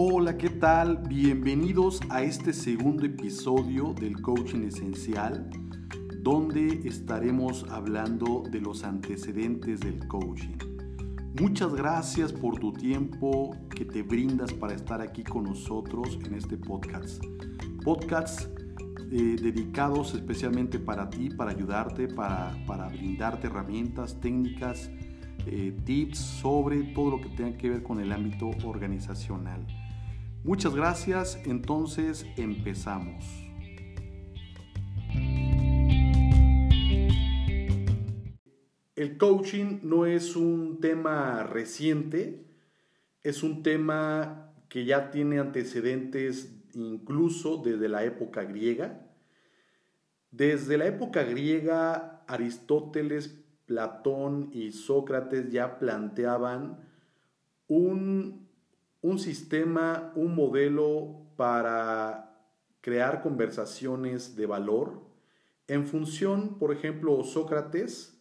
Hola, ¿qué tal? Bienvenidos a este segundo episodio del Coaching Esencial, donde estaremos hablando de los antecedentes del coaching. Muchas gracias por tu tiempo que te brindas para estar aquí con nosotros en este podcast. Podcasts eh, dedicados especialmente para ti, para ayudarte, para, para brindarte herramientas, técnicas, eh, tips sobre todo lo que tenga que ver con el ámbito organizacional. Muchas gracias, entonces empezamos. El coaching no es un tema reciente, es un tema que ya tiene antecedentes incluso desde la época griega. Desde la época griega, Aristóteles Platón y Sócrates ya planteaban un, un sistema, un modelo para crear conversaciones de valor. En función, por ejemplo, Sócrates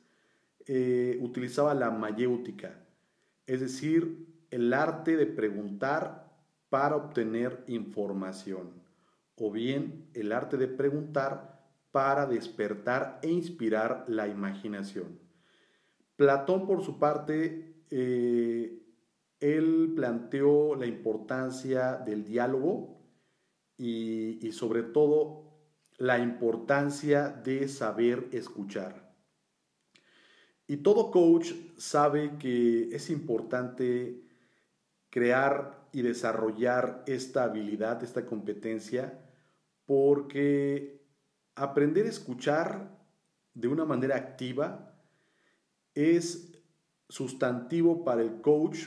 eh, utilizaba la mayéutica, es decir, el arte de preguntar para obtener información, o bien el arte de preguntar para despertar e inspirar la imaginación. Platón, por su parte, eh, él planteó la importancia del diálogo y, sobre todo la importancia de saber escuchar. Y todo coach sabe que es importante crear y desarrollar esta habilidad, esta competencia, porque aprender a escuchar de una manera activa es sustantivo para el coach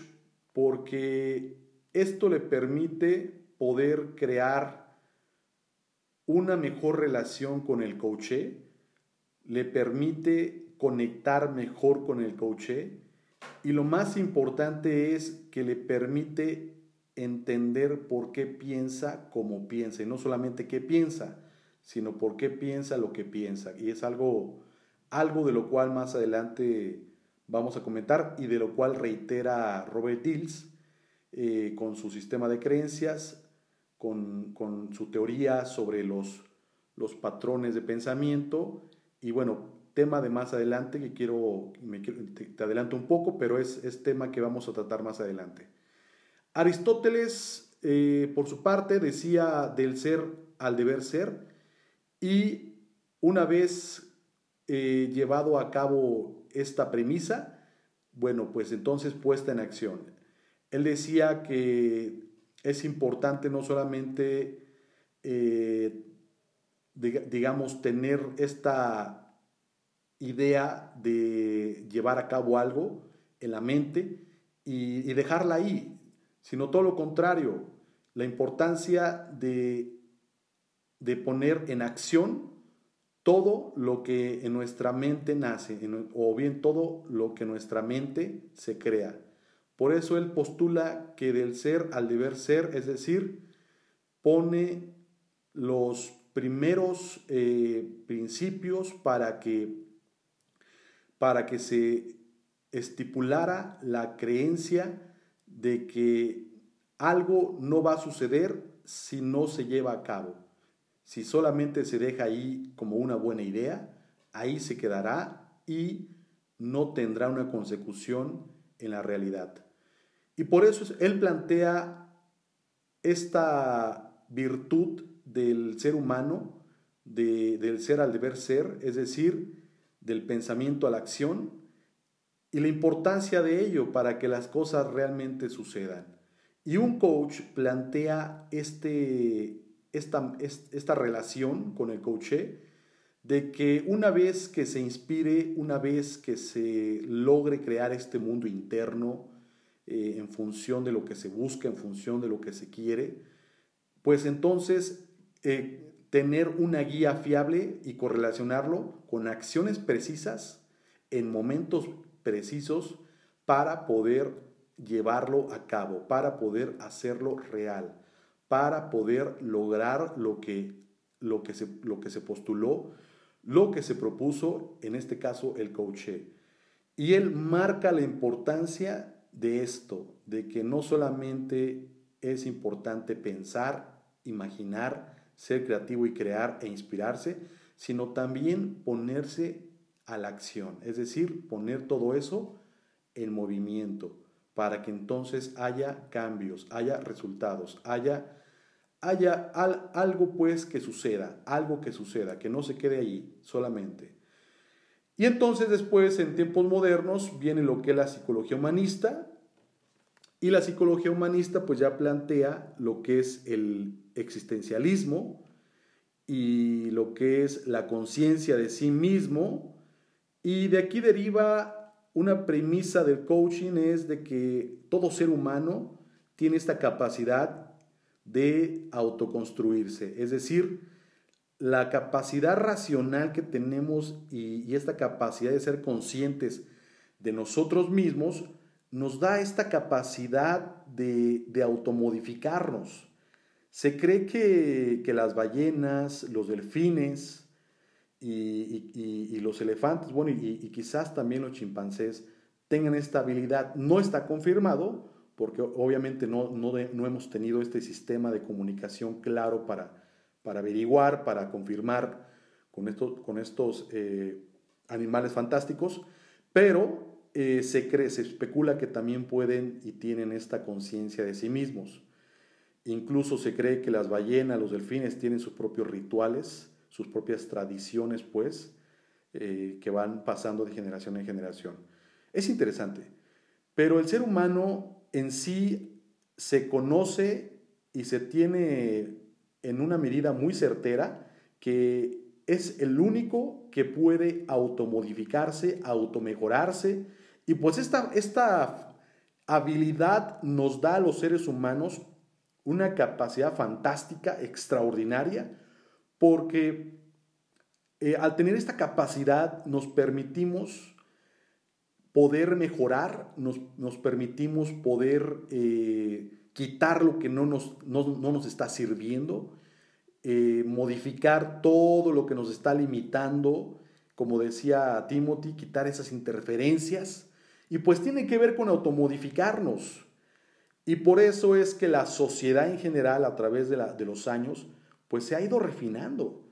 porque esto le permite poder crear una mejor relación con el coaché, le permite conectar mejor con el coaché y lo más importante es que le permite entender por qué piensa como piensa y no solamente qué piensa, sino por qué piensa lo que piensa y es algo algo de lo cual más adelante vamos a comentar y de lo cual reitera Robert Dills eh, con su sistema de creencias, con, su teoría sobre los, los patrones de pensamiento y bueno, tema de más adelante que quiero, te, adelanto un poco, pero es, es, tema que vamos a tratar más adelante. Aristóteles, eh, por su parte, decía del ser al deber ser y una vez eh, llevado a cabo esta premisa? Bueno, pues entonces puesta en acción. Él decía que es importante no solamente, eh, digamos, tener esta idea de llevar a cabo algo en la mente y, y dejarla ahí, sino todo lo contrario, la importancia de, de poner en acción todo lo que en nuestra mente nace, o bien todo lo que en nuestra mente se crea. Por eso él postula que del ser al deber ser, es decir, pone los primeros eh, principios para que, para que se estipulara la creencia de que algo no va a suceder si no se lleva a cabo. Si solamente se deja ahí como una buena idea, ahí se quedará y no tendrá una consecución en la realidad. Y por eso él plantea esta virtud del ser humano, del ser al deber ser, es decir, del pensamiento a la acción, y la importancia de ello para que las cosas realmente sucedan. Y un coach plantea este, esta, esta relación con el coaché, de que una vez que se inspire, una vez que se logre crear este mundo interno eh, en función de lo que se busca, en función de lo que se quiere, pues entonces eh, tener una guía fiable y correlacionarlo con acciones precisas en momentos precisos para poder llevarlo a cabo, para poder hacerlo real para poder lograr lo que, lo que, se, lo que se postuló, lo que se propuso, en este caso el coaché. Y él marca la importancia de esto, de que no solamente es importante pensar, imaginar, ser creativo y crear e inspirarse, sino también ponerse a la acción, es decir, poner todo eso en movimiento para que entonces haya cambios, haya resultados, haya, haya algo pues que suceda, algo que suceda, que no se quede ahí solamente. Y entonces después, en tiempos modernos, viene lo que es la psicología humanista, y la psicología humanista pues ya plantea lo que es el existencialismo y lo que es la conciencia de sí mismo, y de aquí deriva una premisa del coaching es de que todo ser humano tiene esta capacidad de autoconstruirse, es decir, la capacidad racional que tenemos y, esta capacidad de ser conscientes de nosotros mismos nos da esta capacidad de, automodificarnos. Se cree que, que las ballenas, los delfines, y, los elefantes, bueno, y, quizás también los chimpancés tengan esta habilidad. No está confirmado, porque obviamente no, no, hemos tenido este sistema de comunicación claro para, para averiguar, para confirmar con estos, con estos eh, animales fantásticos, pero eh, se, cree, se especula que también pueden y tienen esta conciencia de sí mismos. Incluso se cree que las ballenas, los delfines tienen sus propios rituales sus propias tradiciones, pues, eh, que van pasando de generación en generación. Es interesante, pero el ser humano en sí se conoce y se tiene en una medida muy certera que es el único que puede automodificarse, automejorarse, y pues esta, esta habilidad nos da a los seres humanos una capacidad fantástica, extraordinaria, porque eh, al tener esta capacidad nos permitimos poder mejorar, nos, permitimos poder eh, quitar lo que no nos, no, nos está sirviendo, eh, modificar todo lo que nos está limitando, como decía Timothy, quitar esas interferencias, y pues tiene que ver con automodificarnos. Y por eso es que la sociedad en general, a través de, de los años, pues se ha ido refinando.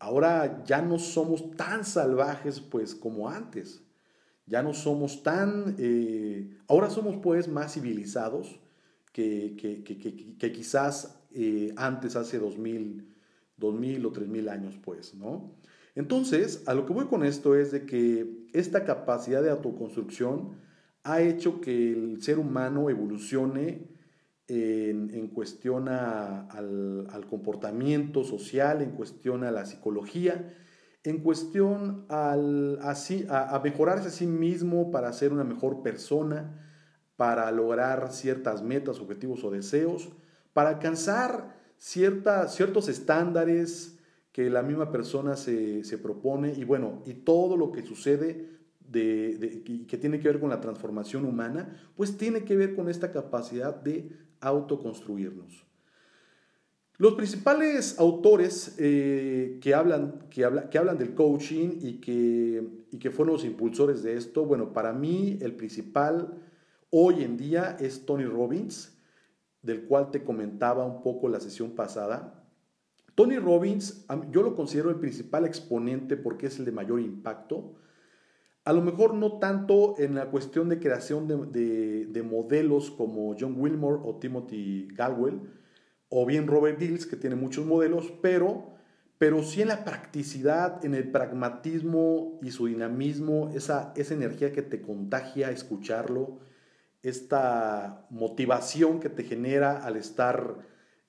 Ahora ya no somos tan salvajes pues como antes. Ya no somos tan... Eh, ahora somos pues más civilizados que, que, quizás eh, antes, hace 2000, 2000 o 3000 años pues, ¿no? Entonces, a lo que voy con esto es de que esta capacidad de autoconstrucción ha hecho que el ser humano evolucione en, cuestión al, comportamiento social, en cuestión a la psicología, en cuestión al, a, mejorarse a sí mismo para ser una mejor persona, para lograr ciertas metas, objetivos o deseos, para alcanzar ciertos estándares que la misma persona se, propone y bueno, y todo lo que sucede de, que tiene que ver con la transformación humana, pues tiene que ver con esta capacidad de autoconstruirnos. Los principales autores eh, que, hablan, que, que, hablan del coaching y que, y que fueron los impulsores de esto, bueno, para mí el principal hoy en día es Tony Robbins, del cual te comentaba un poco la sesión pasada. Tony Robbins, yo lo considero el principal exponente porque es el de mayor impacto a lo mejor no tanto en la cuestión de creación de, modelos como John Wilmore o Timothy Galwell, o bien Robert Dills, que tiene muchos modelos, pero, pero sí en la practicidad, en el pragmatismo y su dinamismo, esa, esa energía que te contagia escucharlo, esta motivación que te genera al estar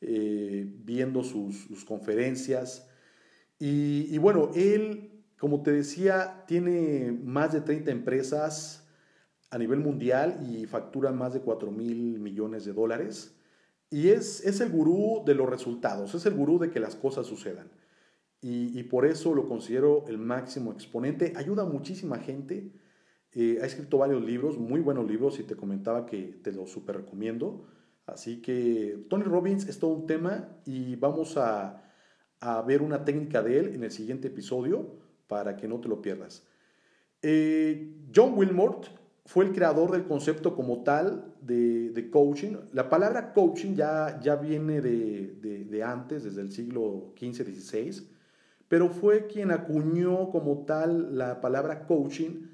eh, viendo sus, conferencias. Y bueno, él como te decía, tiene más de 30 empresas a nivel mundial y factura más de 4 mil millones de dólares. Y es, es el gurú de los resultados, es el gurú de que las cosas sucedan. Y, por eso lo considero el máximo exponente. Ayuda a muchísima gente. Eh, ha escrito varios libros, muy buenos libros, y te comentaba que te los super recomiendo. Así que Tony Robbins es todo un tema y vamos a, a ver una técnica de él en el siguiente episodio para que no te lo pierdas. Eh, John Wilmort fue el creador del concepto como tal de, coaching. La palabra coaching ya, ya viene de, de, antes, desde el siglo XV-XVI, pero fue quien acuñó como tal la palabra coaching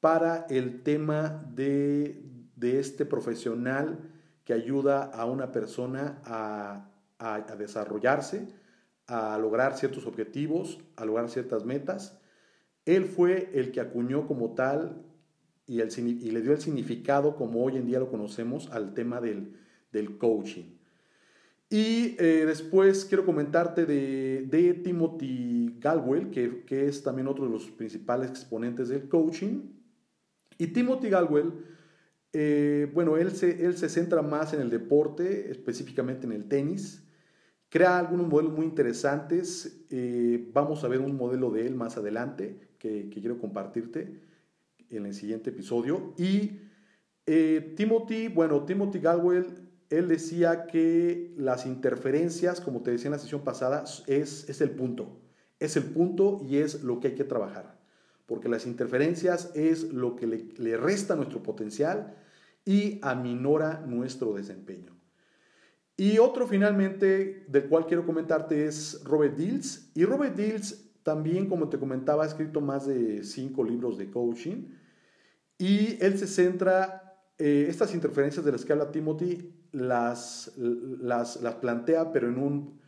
para el tema de, este profesional que ayuda a una persona a, a desarrollarse, a lograr ciertos objetivos, a lograr ciertas metas. Él fue el que acuñó como tal y, le dio el significado como hoy en día lo conocemos al tema del, coaching. Y eh, después quiero comentarte de, Timothy Galwell, que, es también otro de los principales exponentes del coaching. Y Timothy Galwell, eh, bueno, él se, él se centra más en el deporte, específicamente en el tenis. Crea algunos modelos muy interesantes. Eh, vamos a ver un modelo de él más adelante que, quiero compartirte en el siguiente episodio. Y eh, Timothy, bueno, Timothy Galwell, él decía que las interferencias, como te decía en la sesión pasada, es, es el punto. Es el punto y es lo que hay que trabajar. Porque las interferencias es lo que le, le resta nuestro potencial y aminora nuestro desempeño. Y otro finalmente del cual quiero comentarte es Robert Dills. Y Robert Dills también, como te comentaba, ha escrito más de cinco libros de coaching y él se centra, eh, estas interferencias de las que habla Timothy, las, las, las plantea, pero en un,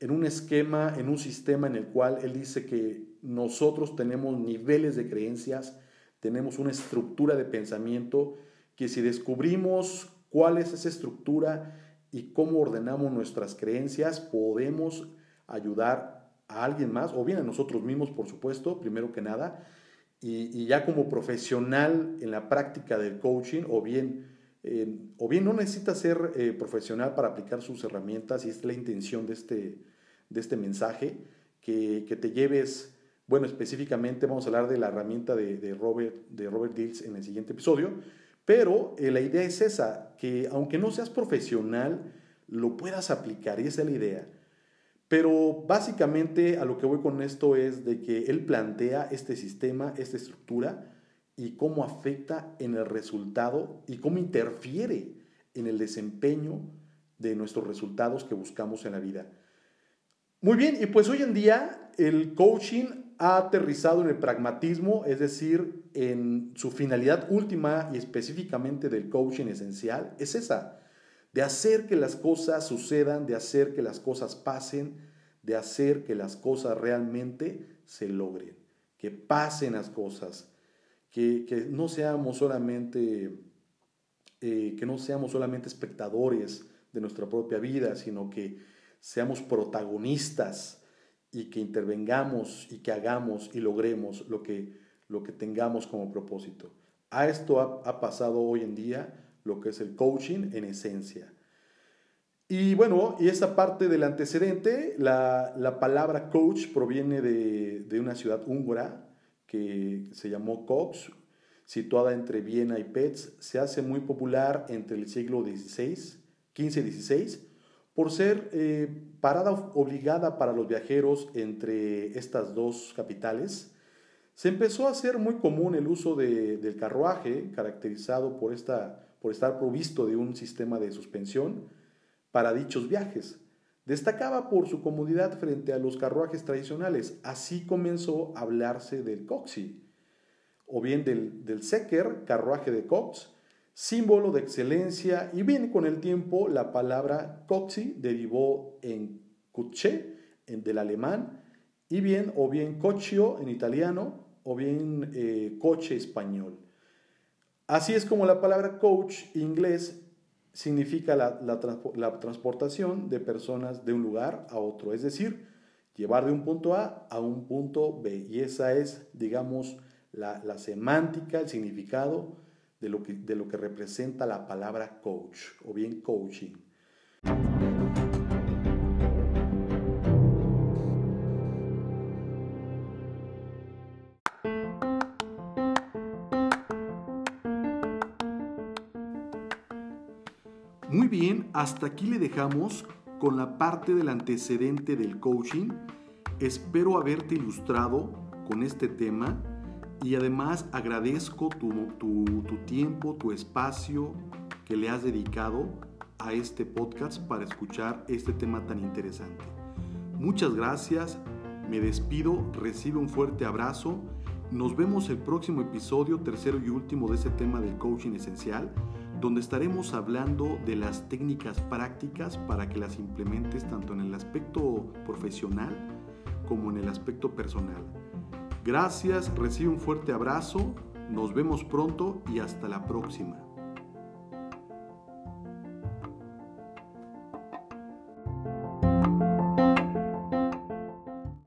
en un esquema, en un sistema en el cual él dice que nosotros tenemos niveles de creencias, tenemos una estructura de pensamiento, que si descubrimos cuál es esa estructura y cómo ordenamos nuestras creencias, podemos ayudar a alguien más, o bien a nosotros mismos, por supuesto, primero que nada, y, ya como profesional en la práctica del coaching, o bien, o bien no necesita ser eh, profesional para aplicar sus herramientas, y es la intención de este, de este mensaje, que, que, te lleves, bueno, específicamente vamos a hablar de la herramienta de, de Robert, de Robert Dills en el siguiente episodio, pero eh, la idea es esa, que aunque no seas profesional, lo puedas aplicar, y esa es la idea. Pero básicamente a lo que voy con esto es de que él plantea este sistema, esta estructura y cómo afecta en el resultado y cómo interfiere en el desempeño de nuestros resultados que buscamos en la vida. Muy bien, y pues hoy en día el coaching ha aterrizado en el pragmatismo, es decir, en su finalidad última y específicamente del coaching esencial, es esa, de hacer que las cosas sucedan, de hacer que las cosas pasen, de hacer que las cosas realmente se logren, que pasen las cosas, que, no seamos solamente eh, que no seamos solamente espectadores de nuestra propia vida, sino que seamos protagonistas y que intervengamos y que hagamos y logremos lo que, lo que tengamos como propósito. A esto ha pasado hoy en día lo que es el coaching en esencia. Y bueno, y esa parte del antecedente, la, la palabra coach proviene de, de, una ciudad húngara que se llamó Cox, situada entre Viena y Petz. Se hace muy popular entre el siglo XVI, XV y XVI, por ser eh, parada obligada para los viajeros entre estas dos capitales. Se empezó a hacer muy común el uso de, del carruaje, caracterizado por esta por estar provisto de un sistema de suspensión para dichos viajes. Destacaba por su comodidad frente a los carruajes tradicionales. Así comenzó a hablarse del coxi, o bien del, del secker, carruaje de cox, símbolo de excelencia, y bien con el tiempo la palabra coxi derivó en kutsche, en del alemán, y bien o bien cochio en italiano, o bien eh, coche español. Así es como la palabra coach inglés significa la, transportación de personas de un lugar a otro, es decir, llevar de un punto A a un punto B. Y esa es, digamos, la, semántica, el significado de lo, que, de lo que representa la palabra coach o bien coaching. Muy bien, hasta aquí le dejamos con la parte del antecedente del coaching. Espero haberte ilustrado con este tema Y además agradezco tu, tu, tu tiempo, tu espacio que le has dedicado a este podcast para escuchar este tema tan interesante. Muchas gracias, me despido, recibe un fuerte abrazo. Nos vemos el próximo episodio, tercero y último de este tema del coaching esencial, donde estaremos hablando de las técnicas prácticas para que las implementes tanto en el aspecto profesional como en el aspecto personal. Gracias, recibe un fuerte abrazo, nos vemos pronto y hasta la próxima.